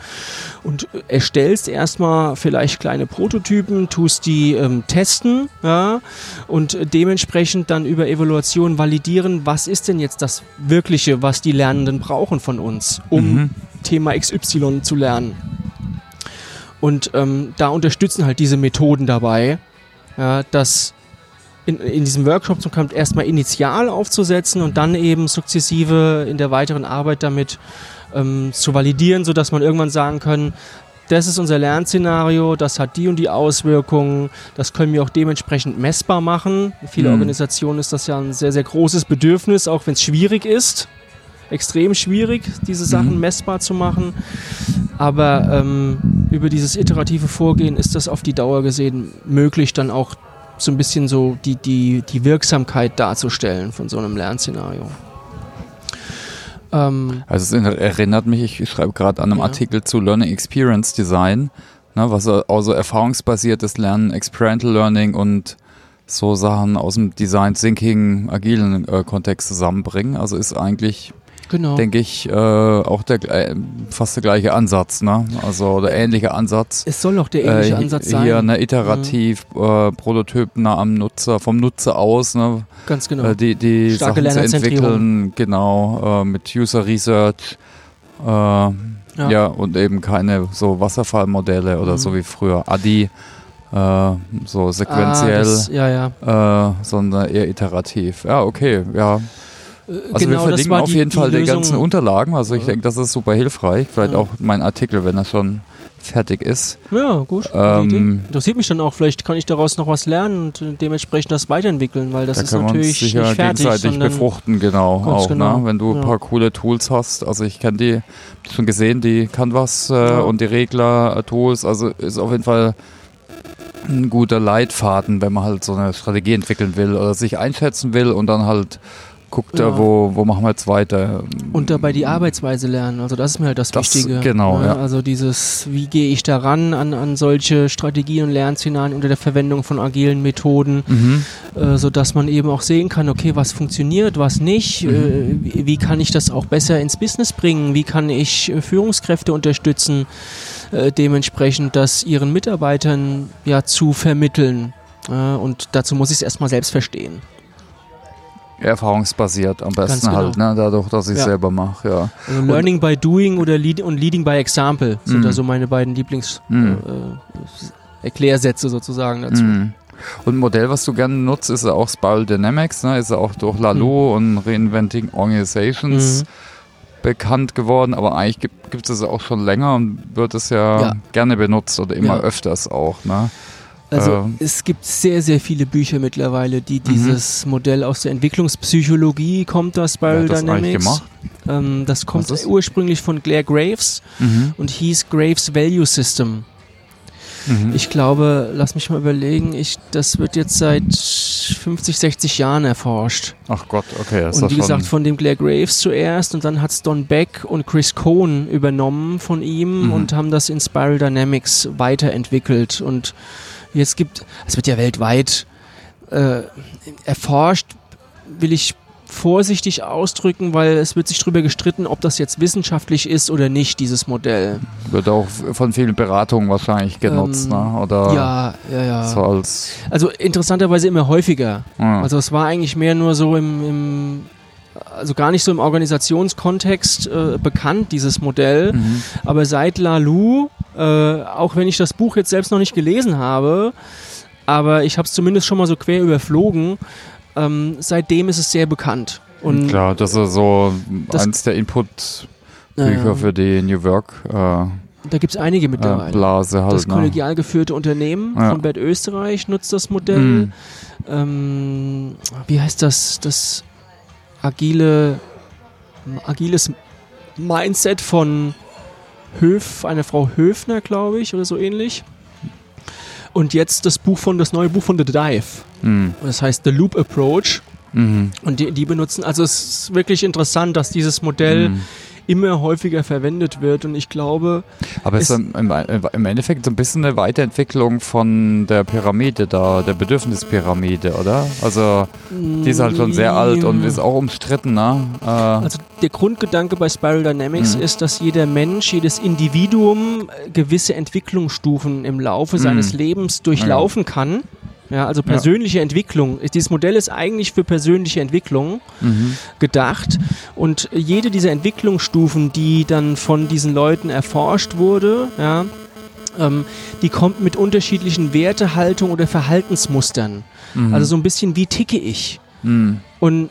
und erstellst erstmal vielleicht kleine Prototypen, tust die ähm, testen ja, und dementsprechend dann über Evaluation validieren, was ist denn jetzt das Wirkliche, was die Lernenden brauchen von uns, um mhm. Thema XY zu lernen. Und ähm, da unterstützen halt diese Methoden dabei, ja, dass in, in diesem Workshop kommt, erstmal initial aufzusetzen und dann eben sukzessive in der weiteren Arbeit damit ähm, zu validieren, sodass man irgendwann sagen kann, das ist unser Lernszenario, das hat die und die Auswirkungen, das können wir auch dementsprechend messbar machen. In vielen mhm. Organisationen ist das ja ein sehr, sehr großes Bedürfnis, auch wenn es schwierig ist. Extrem schwierig, diese Sachen mhm. messbar zu machen. Aber ähm, über dieses iterative Vorgehen ist das auf die Dauer gesehen möglich, dann auch so ein bisschen so die, die, die Wirksamkeit darzustellen von so einem Lernszenario. Ähm, also es erinnert mich, ich schreibe gerade an einem ja. Artikel zu Learning Experience Design, ne, was also erfahrungsbasiertes Lernen, Experiential Learning und so Sachen aus dem Design Thinking, agilen äh, Kontext zusammenbringen. Also ist eigentlich genau. denke ich, äh, auch der, äh, fast der gleiche Ansatz, ne? Also der ähnliche Ansatz. Es soll auch der ähnliche äh, Ansatz sein. Hier eine iterativ, mhm. äh, Prototyp nah am Nutzer, vom Nutzer aus, ne? Ganz genau. Äh, die die Starke Sachen zu entwickeln, genau, äh, mit User Research. Äh, ja. ja. und eben keine so Wasserfallmodelle oder mhm. so wie früher Adi. Äh, so sequenziell, ah, das, ja, ja. Äh, sondern eher iterativ. Ja, okay, ja. Also genau, wir verlinken auf jeden Fall die ganzen Unterlagen. Also ich denke, das ist super hilfreich. Vielleicht ja. auch mein Artikel, wenn er schon fertig ist. Ja, gut. Ähm, Interessiert mich dann auch. Vielleicht kann ich daraus noch was lernen und dementsprechend das weiterentwickeln, weil das da ist natürlich nicht fertig. gegenseitig befruchten, genau. Auch, ne? genau. Ne? Wenn du ja. ein paar coole Tools hast. Also ich kenne die, schon gesehen, die Canvas äh, ja. und die Regler-Tools. Also ist auf jeden Fall ein guter Leitfaden, wenn man halt so eine Strategie entwickeln will oder sich einschätzen will und dann halt guckt ja. wo, wo machen wir jetzt weiter. Und dabei die Arbeitsweise lernen, also das ist mir halt das, das Wichtige. Genau, ja. Also dieses, wie gehe ich daran an, an solche Strategien und Lernszenarien unter der Verwendung von agilen Methoden, mhm. äh, sodass man eben auch sehen kann, okay, was funktioniert, was nicht, mhm. äh, wie, wie, kann ich das auch besser ins Business bringen, wie kann ich äh, Führungskräfte unterstützen, äh, dementsprechend das ihren Mitarbeitern ja zu vermitteln. und dazu muss ich es erstmal selbst verstehen. Erfahrungsbasiert am besten genau. halt, ne? dadurch, dass ich ja. selber mache. Ja. Also Learning by Doing oder Lead und Leading by Example sind mm. da so meine beiden Lieblings-Erklärsätze mm. äh, sozusagen dazu. Mm. Und ein Modell, was du gerne nutzt, ist ja auch Spiral Dynamics, ne? ist ja auch durch Lalo mhm. und Reinventing Organizations mhm. bekannt geworden, aber eigentlich gibt es auch schon länger und wird es ja, ja. gerne benutzt oder immer öfters auch. Ne? Also ähm. es gibt sehr, sehr viele Bücher mittlerweile, die mhm. dieses mhm. Modell aus der Entwicklungspsychologie kommt das Spiral das Dynamics. Ähm, das kommt ursprünglich von Claire Graves mhm. und hieß Graves Value System. Mhm. Ich glaube, lass mich mal überlegen, ich, das wird jetzt seit 50, 60 Jahren erforscht. Ach Gott, okay. Das und wie gesagt, von dem Claire Graves zuerst und dann hat es Don Beck und Chris Cohn übernommen von ihm mhm. und haben das in Spiral Dynamics weiterentwickelt und Jetzt gibt, es wird ja weltweit äh, erforscht, will ich vorsichtig ausdrücken, weil es wird sich darüber gestritten, ob das jetzt wissenschaftlich ist oder nicht, dieses Modell. Wird auch von vielen Beratungen wahrscheinlich genutzt, ähm, ne? Oder ja, ja, ja. So als also interessanterweise immer häufiger. Ja. Also es war eigentlich mehr nur so im, im also gar nicht so im Organisationskontext äh, bekannt, dieses Modell. Mhm. Aber seit Lalou äh, auch wenn ich das Buch jetzt selbst noch nicht gelesen habe, aber ich habe es zumindest schon mal so quer überflogen. Ähm, seitdem ist es sehr bekannt. Und Klar, das ist so das, eins der Input-Bücher äh, für die New Work. Äh, da gibt es einige mittlerweile. Äh, Blase halt, das ne? kollegial geführte Unternehmen ja. von Bert Österreich nutzt das Modell. Mhm. Ähm, wie heißt das? Das agile, agiles Mindset von Höf, eine Frau Höfner, glaube ich, oder so ähnlich. Und jetzt das Buch von, das neue Buch von The Dive. Mhm. Das heißt The Loop Approach. Mhm. Und die, die benutzen, also es ist wirklich interessant, dass dieses Modell mhm immer häufiger verwendet wird. Und ich glaube. Aber es ist im, im, Endeffekt so ein bisschen eine Weiterentwicklung von der Pyramide da, der Bedürfnispyramide, oder? Also die ist halt schon sehr alt und ist auch umstritten, ne? Äh also der Grundgedanke bei Spiral Dynamics mhm. ist, dass jeder Mensch, jedes Individuum gewisse Entwicklungsstufen im Laufe mhm. seines Lebens durchlaufen ja. kann. Ja, also persönliche ja. Entwicklung. Dieses Modell ist eigentlich für persönliche Entwicklung mhm. gedacht. Und jede dieser Entwicklungsstufen, die dann von diesen Leuten erforscht wurde, ja, ähm, die kommt mit unterschiedlichen Wertehaltungen oder Verhaltensmustern. Mhm. Also so ein bisschen, wie ticke ich? Mhm. Und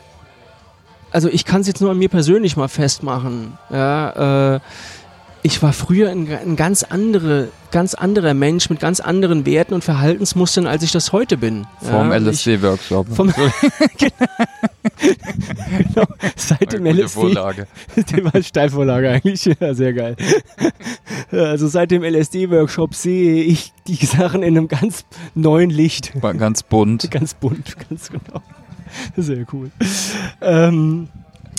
also ich kann es jetzt nur an mir persönlich mal festmachen. Ja, äh, ich war früher ein, ein, ganz, andere, ganz anderer Mensch mit ganz anderen Werten und Verhaltensmustern, als ich das heute bin. Vom ja, LSD-Workshop. genau, seit dem LSD. Vorlage. Die war Steilvorlage eigentlich. Ja, sehr geil. Also seit dem LSD-Workshop sehe ich die Sachen in einem ganz neuen Licht. Ganz bunt. Ganz bunt, ganz genau. Sehr cool. Ähm,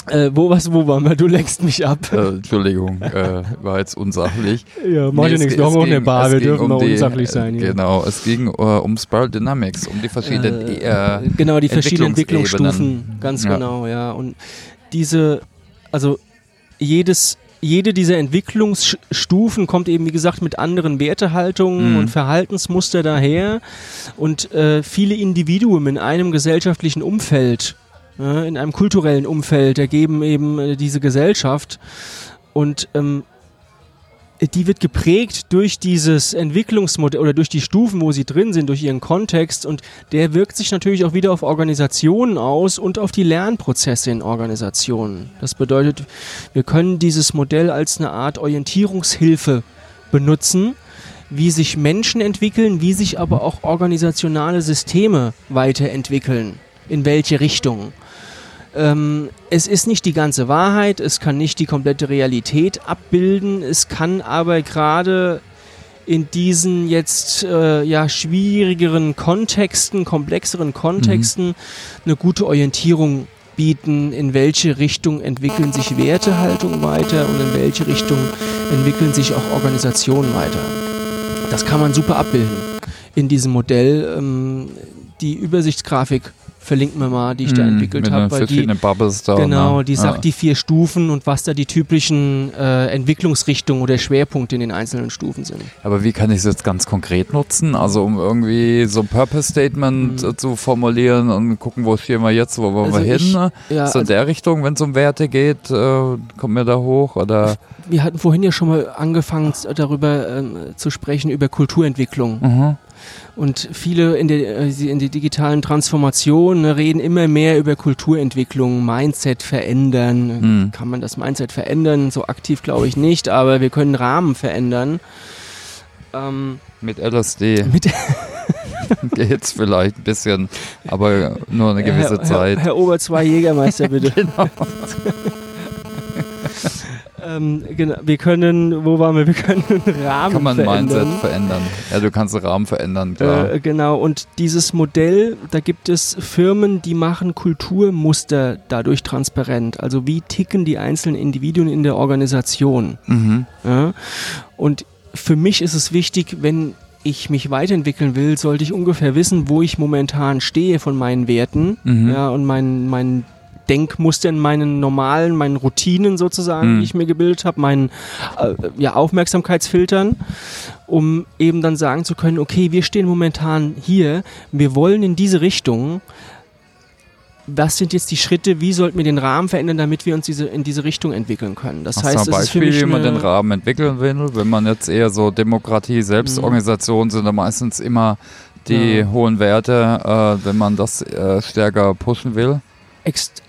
äh, wo, was, wo waren wir? Du lenkst mich ab. Äh, Entschuldigung, äh, war jetzt unsachlich. Ja, macht ja es nichts. Wir haben auch eine Bar, wir dürfen um mal die, unsachlich sein. äh, hier. Genau, es ging äh, um Spiral Dynamics, um die verschiedenen Äh, äh, genau, die verschiedenen. Entwicklungsstufen, ganz Ja. genau, ja. Und diese, also jedes, jede dieser Entwicklungsstufen kommt eben, wie gesagt, mit anderen Wertehaltungen Mhm. und Verhaltensmuster daher. Und äh, viele Individuen in einem gesellschaftlichen Umfeld, ja, in einem kulturellen Umfeld, ergeben eben äh, diese Gesellschaft. Und ähm, die wird geprägt durch dieses Entwicklungsmodell oder durch die Stufen, wo sie drin sind, durch ihren Kontext und der wirkt sich natürlich auch wieder auf Organisationen aus und auf die Lernprozesse in Organisationen. Das bedeutet, wir können dieses Modell als eine Art Orientierungshilfe benutzen, wie sich Menschen entwickeln, wie sich aber auch organisationale Systeme weiterentwickeln, in welche Richtung. Ähm, es ist nicht die ganze Wahrheit, es kann nicht die komplette Realität abbilden, es kann aber gerade in diesen jetzt äh, ja schwierigeren Kontexten, komplexeren Kontexten eine gute Orientierung bieten, in welche Richtung entwickeln sich Wertehaltung weiter und in welche Richtung entwickeln sich auch Organisationen weiter. Das kann man super abbilden in diesem Modell. Ähm, die Übersichtsgrafik verlinken wir mal, die ich da Mhm, entwickelt habe, weil die da. Genau, ne? die sagt die vier Stufen und was da die typischen äh, Entwicklungsrichtungen oder Schwerpunkte in den einzelnen Stufen sind. Aber wie kann ich es jetzt ganz konkret nutzen? Also um irgendwie so ein Purpose-Statement Mhm. äh, zu formulieren und gucken, wo stehen wir jetzt, wo wollen Also wir ich- hin? ne? Ja, so in also der Richtung, wenn es um Werte geht, äh, kommen wir da hoch oder? wir hatten vorhin ja schon mal angefangen darüber ähm, zu sprechen, über Kulturentwicklung. Mhm. Und viele in der, äh, in der digitalen Transformation ne, reden immer mehr über Kulturentwicklung, Mindset verändern. Mhm. Kann man das Mindset verändern? So aktiv glaube ich nicht, aber wir können Rahmen verändern. Ähm, Mit LSD mit geht's vielleicht ein bisschen, aber nur eine gewisse Herr, Zeit. Herr, Herr Ober, zwei Jägermeister bitte. Genau. ähm, genau, wir können, wo waren wir? Wir können einen Rahmen Kann man verändern. Mindset verändern? Ja, du kannst den Rahmen verändern, klar. Äh, genau, und dieses Modell, da gibt es Firmen, die machen Kulturmuster dadurch transparent. Also wie ticken die einzelnen Individuen in der Organisation. mhm. Ja? Und für mich ist es wichtig, wenn ich mich weiterentwickeln will, sollte ich ungefähr wissen, wo ich momentan stehe von meinen Werten Mhm. ja, und meinen, meinen Denkmustern, meinen normalen, meinen Routinen sozusagen, Mhm. die ich mir gebildet habe, meinen äh, ja, Aufmerksamkeitsfiltern, um eben dann sagen zu können, okay, wir stehen momentan hier, wir wollen in diese Richtung. Was sind jetzt die Schritte? Wie sollten wir den Rahmen verändern, damit wir uns diese, in diese Richtung entwickeln können? Das Hast heißt, es ein ist für Beispiel, mich wie man den Rahmen entwickeln will? Wenn man jetzt eher so Demokratie, Selbstorganisation sind da meistens immer die Ja. hohen Werte, äh, wenn man das äh, stärker pushen will. Ext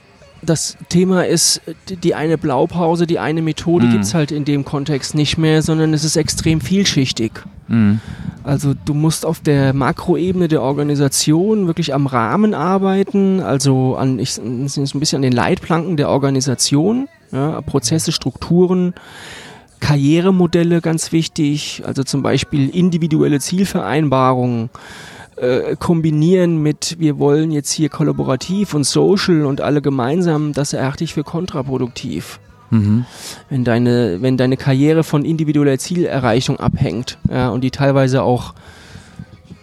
das Thema ist, die- eine Blaupause, die eine Methode Mhm. gibt es halt in dem Kontext nicht mehr, sondern es ist extrem vielschichtig. Mhm. Also du musst auf der Makroebene der Organisation wirklich am Rahmen arbeiten, also an ich, so ein bisschen an den Leitplanken der Organisation, ja, Prozesse, Strukturen, Karrieremodelle ganz wichtig, also zum Beispiel individuelle Zielvereinbarungen äh, kombinieren mit, wir wollen jetzt hier kollaborativ und social und alle gemeinsam, das erachte ich für kontraproduktiv. Mhm. Wenn deine, wenn deine Karriere von individueller Zielerreichung abhängt ja, und die teilweise auch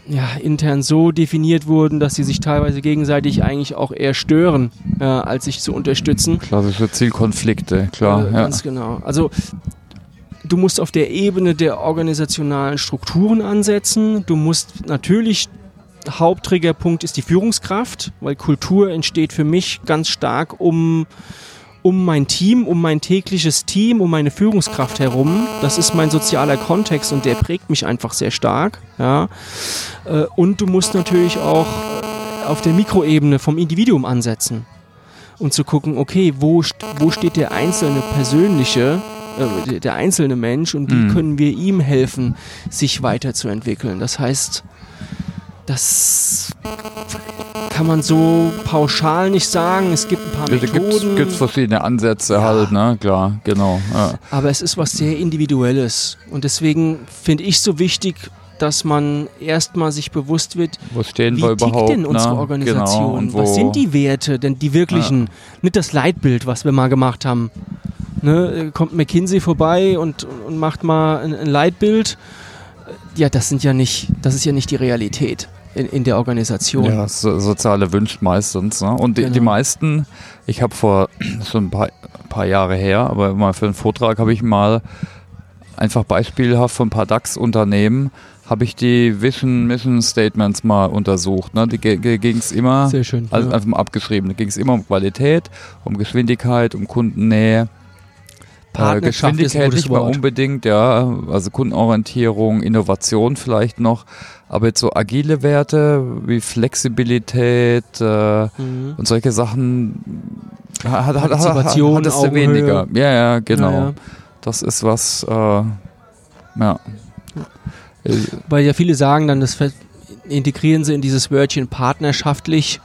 ja, intern so definiert wurden, dass sie sich teilweise gegenseitig eigentlich auch eher stören, ja, als sich zu unterstützen. Klassische Zielkonflikte, klar. Äh, ja. Ganz genau. Also du musst auf der Ebene der organisationalen Strukturen ansetzen. Du musst natürlich Hauptträgerpunkt ist die Führungskraft, weil Kultur entsteht für mich ganz stark um um mein Team, um mein tägliches Team, um meine Führungskraft herum. Das ist mein sozialer Kontext und der prägt mich einfach sehr stark. Ja. Äh, Und du musst natürlich auch auf der Mikroebene vom Individuum ansetzen und zu gucken, okay, wo, wo steht der einzelne persönliche, äh, der- der einzelne Mensch und wie Mhm. können wir ihm helfen, sich weiterzuentwickeln. Das heißt, das kann man so pauschal nicht sagen. Es gibt ein paar Methoden. gibt es verschiedene Ansätze Ja. halt, ne? Klar, genau. Ja. Aber es ist was sehr Individuelles. Und deswegen finde ich so wichtig, dass man erstmal sich bewusst wird, Wo stehen wie wir tickt überhaupt? denn unsere ne? Organisation? Genau. Und wo, was sind die Werte, denn die wirklichen? Nicht das Leitbild, was wir mal gemacht haben. Ne, kommt McKinsey vorbei und, und macht mal ein, ein Leitbild. Ja, das sind ja nicht, das ist ja nicht die Realität in, in der Organisation. Ja, so, soziale Wünsche meistens. Ne? Und die, die Genau. meisten, ich habe vor schon ein paar, paar Jahre her, aber mal für einen Vortrag habe ich mal einfach beispielhaft von ein paar DAX-Unternehmen habe ich die Vision Mission Statements mal untersucht. Ne? Die ging es immer, schön. also ja. einfach mal abgeschrieben. Da ging es immer um Qualität, um Geschwindigkeit, um Kundennähe. Äh, Partnerschaft ist ein Geschwindigkeit gutes nicht Wort. unbedingt, ja, also Kundenorientierung, Innovation vielleicht noch, aber jetzt so agile Werte wie Flexibilität äh, Mhm. und solche Sachen hat, hat, hat, hat, Partizipation, hat es Augenhöhe. weniger. Ja, ja, genau. Ja, ja. Das ist was, äh, ja. Äh, Weil ja viele sagen dann, das integrieren sie in dieses Wörtchen partnerschaftlich.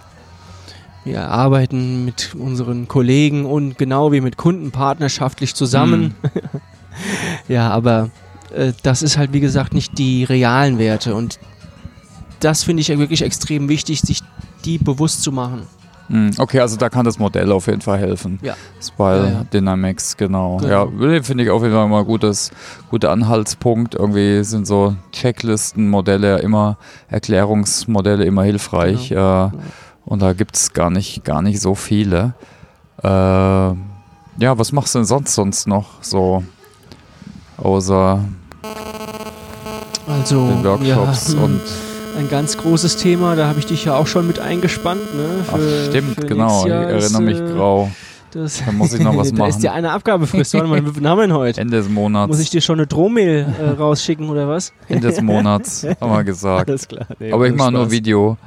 Wir arbeiten mit unseren Kollegen und genau wie mit Kunden partnerschaftlich zusammen. Hm. ja, aber äh, das ist halt wie gesagt nicht die realen Werte und das finde ich wirklich extrem wichtig, sich die bewusst zu machen. Hm, Okay, also da kann das Modell auf jeden Fall helfen. Ja. Spile Ja, ja. Dynamics, genau. Genau. Ja, finde ich auf jeden Fall mal ein gutes, guter Anhaltspunkt. Irgendwie sind so Checklisten, Modelle immer, Erklärungsmodelle immer hilfreich. Genau. Äh, und da gibt es gar nicht, gar nicht so viele. Äh, ja, was machst du denn sonst sonst noch so? Außer Also den Workshops ja, hm, und ein ganz großes Thema, da habe ich dich ja auch schon mit eingespannt. Ne, ach, für- stimmt, für genau. nächstes Ich Jahr erinnere mich äh, grau. Das, Da muss ich noch was da machen. ist ja eine Abgabefrist. Warte mal, wie haben wir denn heute? Ende des Monats. Muss ich dir schon eine Drohmail äh, rausschicken oder was? Ende des Monats, haben wir gesagt. Alles klar. Nee, Aber ich mache nur. Video.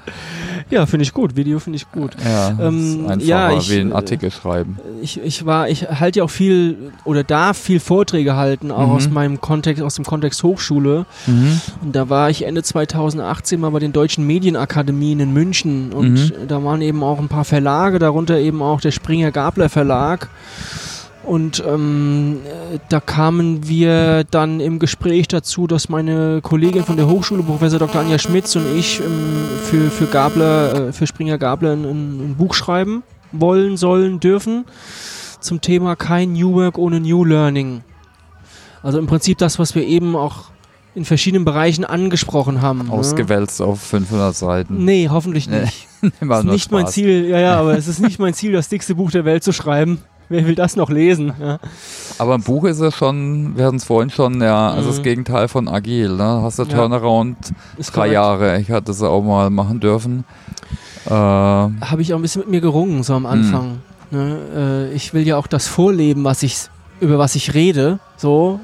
Ja, finde ich gut. Video finde ich gut. Ja, Ähm, einfacher ja, ich, wie einen äh, Artikel schreiben. Ich, ich war, ich halte ja auch viel oder darf viel Vorträge halten, auch Mhm. aus meinem Kontext, aus dem Kontext Hochschule. Und da war ich Ende 2018 mal bei den deutschen Medienakademien in München und Mhm. da waren eben auch ein paar Verlage, darunter eben auch der Springer Gabler Verlag. Und ähm, äh, da kamen wir dann im Gespräch dazu, dass meine Kollegin von der Hochschule, Professor Dr. Anja Schmitz und ich ähm, für, für Gabler, äh, für Springer Gabler ein, ein Buch schreiben wollen, sollen, dürfen zum Thema kein New Work ohne New Learning. Also im Prinzip das, was wir eben auch in verschiedenen Bereichen angesprochen haben. ne? Ausgewälzt auf 500 Seiten. Nee, hoffentlich Nee, nicht. War ist nur nicht mein Spaß. Ziel, ja, ja, aber es ist nicht mein Ziel, das dickste Buch der Welt zu schreiben. Wer will das noch lesen? Ja. Aber ein Buch ist es schon, wir hatten es vorhin schon, ja, also das Mhm. Gegenteil von agil. Ne? Hast du Ja. Turnaround Ist drei korrekt. Jahre. Ich hatte es auch mal machen dürfen. Äh, Habe ich auch ein bisschen mit mir gerungen, so am Anfang. Ne? Äh, ich will ja auch das vorleben, was ich, über was ich rede. So.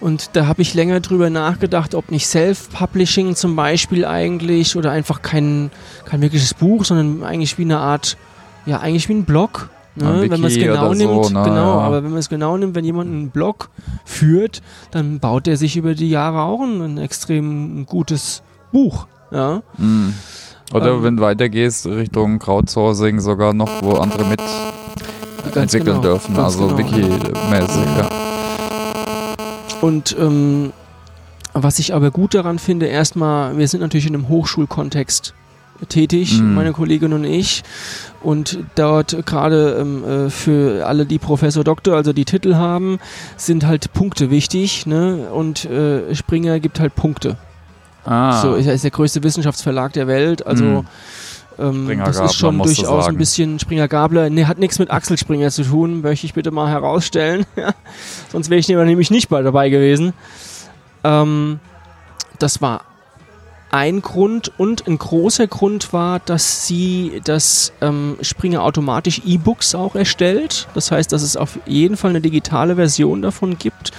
Und da habe ich länger drüber nachgedacht, ob nicht Self-Publishing zum Beispiel eigentlich oder einfach kein, kein wirkliches Buch, sondern eigentlich wie eine Art, ja, eigentlich wie ein Blog. Ne? Wenn man es genau so, nimmt, ne, genau, ja. aber wenn man es genau nimmt, wenn jemand einen Blog führt, dann baut er sich über die Jahre auch ein, ein extrem gutes Buch. Ja. mh. Oder Ähm, wenn du weitergehst Richtung Crowdsourcing sogar noch, wo andere mit entwickeln genau, dürfen. Also genau. Wiki-mäßig, ja. Und ähm, was ich aber gut daran finde, erstmal, wir sind natürlich in einem Hochschulkontext tätig, Mhm. meine Kollegin und ich. Und dort gerade ähm, äh, für alle, die Professor Doktor, also die Titel haben, sind halt Punkte wichtig. Ne? Und äh, Springer gibt halt Punkte. Ah, So, er ist der größte Wissenschaftsverlag der Welt. Also Mhm. ähm, das ist schon durchaus ein bisschen Springer Gabler. Ne, hat nichts mit Axel Springer zu tun, möchte ich bitte mal herausstellen. Sonst wäre ich nämlich nicht bei dabei gewesen. Ähm, das war ein Grund und ein großer Grund war, dass sie das ähm, Springer automatisch E-Books auch erstellt. Das heißt, dass es auf jeden Fall eine digitale Version davon gibt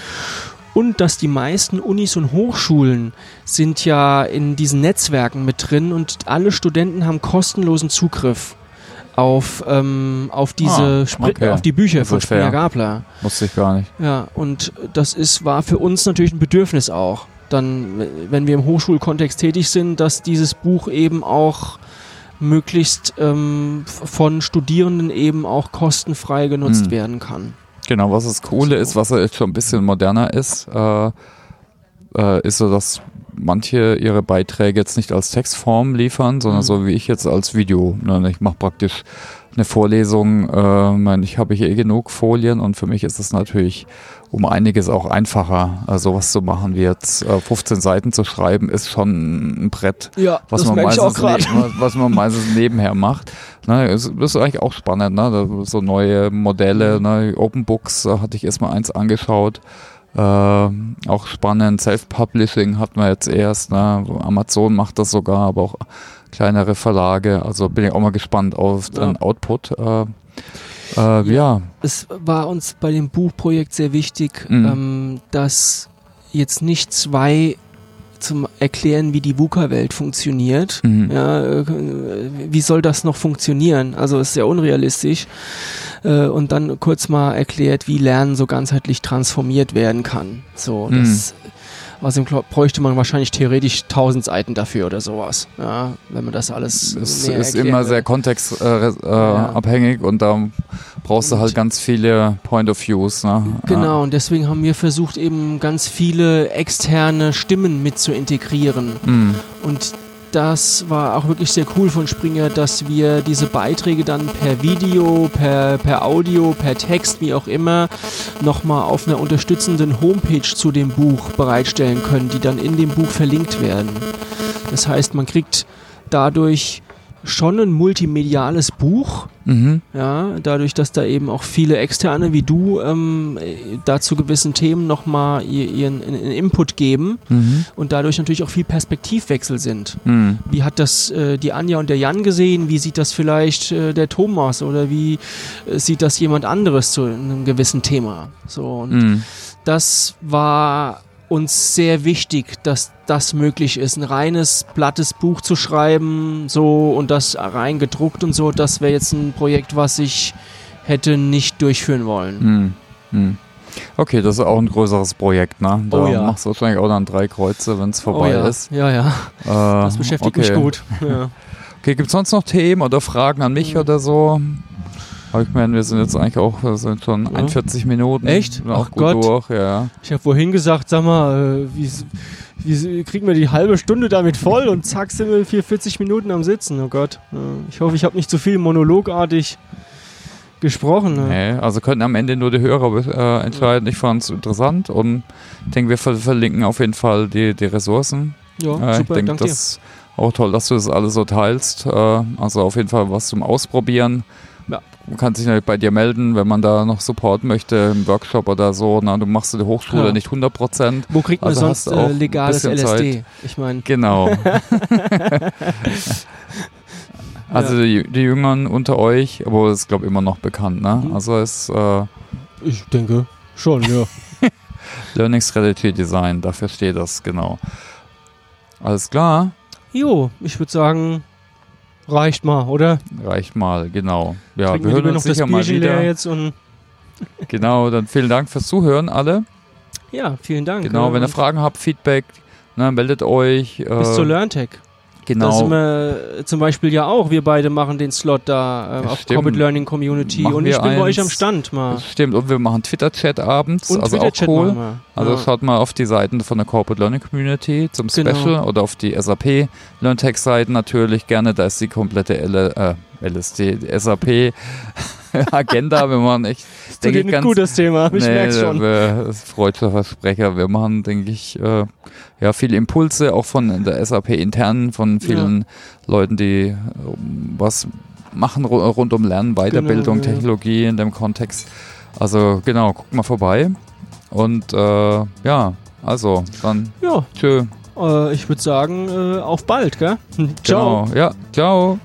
und dass die meisten Unis und Hochschulen sind ja in diesen Netzwerken mit drin und alle Studenten haben kostenlosen Zugriff auf, ähm, auf diese Ah, okay. auf die Bücher Das von. Springer Gabler. wusste ich gar nicht. Ja, und das ist, war für uns natürlich ein Bedürfnis auch. Dann, wenn wir im Hochschulkontext tätig sind, dass dieses Buch eben auch möglichst ähm, von Studierenden eben auch kostenfrei genutzt Mhm. werden kann. Genau, was das Coole So. ist, was jetzt schon ein bisschen moderner ist, äh, äh, ist so, dass manche ihre Beiträge jetzt nicht als Textform liefern, sondern Mhm. so wie ich jetzt als Video. Ne, Ich mache praktisch eine Vorlesung, äh, ich habe hier eh genug Folien und für mich ist es natürlich um einiges auch einfacher, äh, sowas zu machen wie jetzt äh, 15 Seiten zu schreiben, ist schon ein Brett Ja, was das man meistens was, man meistens nebenher macht. Ne, ist, ist eigentlich auch spannend, ne? So neue Modelle, ne? Open Books äh, hatte ich erstmal eins angeschaut. Äh, auch spannend, Self-Publishing hat man jetzt erst, ne? Amazon macht das sogar, aber auch kleinere Verlage. Also bin ich auch mal gespannt auf Ja. den Output. Äh, äh, ja. Es war uns bei dem Buchprojekt sehr wichtig, Mhm. ähm, dass jetzt nicht zwei zum Erklären, wie die VUCA-Welt funktioniert. Mhm. Ja, äh, wie soll das noch funktionieren? Also ist sehr unrealistisch. Äh, und dann kurz mal erklärt, wie Lernen so ganzheitlich transformiert werden kann. So, Mhm. Das außerdem bräuchte man wahrscheinlich theoretisch 1000 Seiten dafür oder sowas. Ja, wenn man das alles Es ist immer will. sehr kontextabhängig äh, Ja. abhängig und da brauchst du halt ganz viele Point of Views. Ne? Genau, und deswegen haben wir versucht, eben ganz viele externe Stimmen mit zu integrieren. Ja. Mm. Und das war auch wirklich sehr cool von Springer, dass wir diese Beiträge dann per Video, per, per Audio, per Text, wie auch immer, nochmal auf einer unterstützenden Homepage zu dem Buch bereitstellen können, die dann in dem Buch verlinkt werden. Das heißt, man kriegt dadurch schon ein multimediales Buch, Mhm. ja, dadurch, dass da eben auch viele Externe wie du ähm, äh, da zu gewissen Themen nochmal ihren, ihren Input geben Mhm. und dadurch natürlich auch viel Perspektivwechsel sind. Mhm. Wie hat das äh, die Anja und der Jan gesehen? Wie sieht das vielleicht äh, der Thomas oder wie äh, sieht das jemand anderes zu einem gewissen Thema? So und Mhm. das war uns sehr wichtig, dass das möglich ist, ein reines plattes Buch zu schreiben, so und das rein gedruckt und so. Das wäre jetzt ein Projekt, was ich hätte nicht durchführen wollen. Mhm. Mhm. Okay, das ist auch ein größeres Projekt, ne? Da Oh ja. machst du wahrscheinlich auch dann drei Kreuze, wenn es vorbei oh, ja. ist. Ja, ja, Äh, das beschäftigt okay. mich gut. Ja. Okay, gibt es sonst noch Themen oder Fragen an mich Mhm. oder so? Aber ich meine, wir sind jetzt eigentlich auch sind schon Ja. 41 Minuten. Echt? Ach gut Gott. durch, ja. Ich habe vorhin gesagt, sag mal, äh, wie, wie kriegen wir die halbe Stunde damit voll und zack sind wir 44 Minuten am Sitzen. Oh Gott. Ja, Ich hoffe, ich habe nicht zu viel monologartig gesprochen. Ne? Nee, also könnten am Ende nur die Hörer äh, entscheiden. Ich fand es interessant und ich denke, wir ver verlinken auf jeden Fall die, die Ressourcen. Ja, Äh, ich super, denke, danke dir. das ist auch toll, dass du das alles so teilst. Äh, also auf jeden Fall was zum Ausprobieren. Ja. Man kann sich natürlich bei dir melden, wenn man da noch Support möchte im Workshop oder so. Na, du machst der Hochschule Ja. nicht 100 Prozent. Wo kriegt man Also sonst äh, legales LSD? Ich meine, Genau. also die, die Jüngeren unter euch, aber das ist glaube ich immer noch bekannt, ne? Mhm. Also es äh, ich denke schon, ja. Learning Strategy Design, dafür steht das, genau. Alles klar, Jo, ich würde sagen, reicht mal, oder? reicht mal, genau. Ja, Trinken wir hören uns noch das sicher mal Bierchen leer wieder. jetzt und Genau, dann vielen Dank fürs Zuhören alle. ja, vielen Dank. Genau, äh, wenn ihr Fragen habt, Feedback, ne, meldet euch. Äh, Bis zur LearnTech. Da sind genau. wir äh, zum Beispiel ja auch, wir beide machen den Slot da äh, auf stimmt. Corporate Learning Community Machen und ich bin bei euch am eins. Stand mal. Stimmt, und wir machen Twitter-Chat abends, Und also auch Twitter-Chat cool. machen wir. Also ja. schaut mal auf die Seiten von der Corporate Learning Community zum Genau. Special oder auf die SAP LearnTech Seiten natürlich gerne. Da ist die komplette L äh, LSD, die SAP Agenda. Wir machen echt, Zu denke ich, ein ganz. gutes Thema, ich Nee, merk's schon. Wir, das freudscher Versprecher. Wir machen, denke ich, äh, ja, viele Impulse auch von der SAP intern, von vielen Leuten, die äh, was machen ru- rund um Lernen, Weiterbildung, Genau, ja. Technologie in dem Kontext. Also genau, guckt mal vorbei. Und äh, ja, also dann Ja, tschö. äh, ich würde sagen, äh, auf bald, gell? Ciao. Genau. Ja, ciao.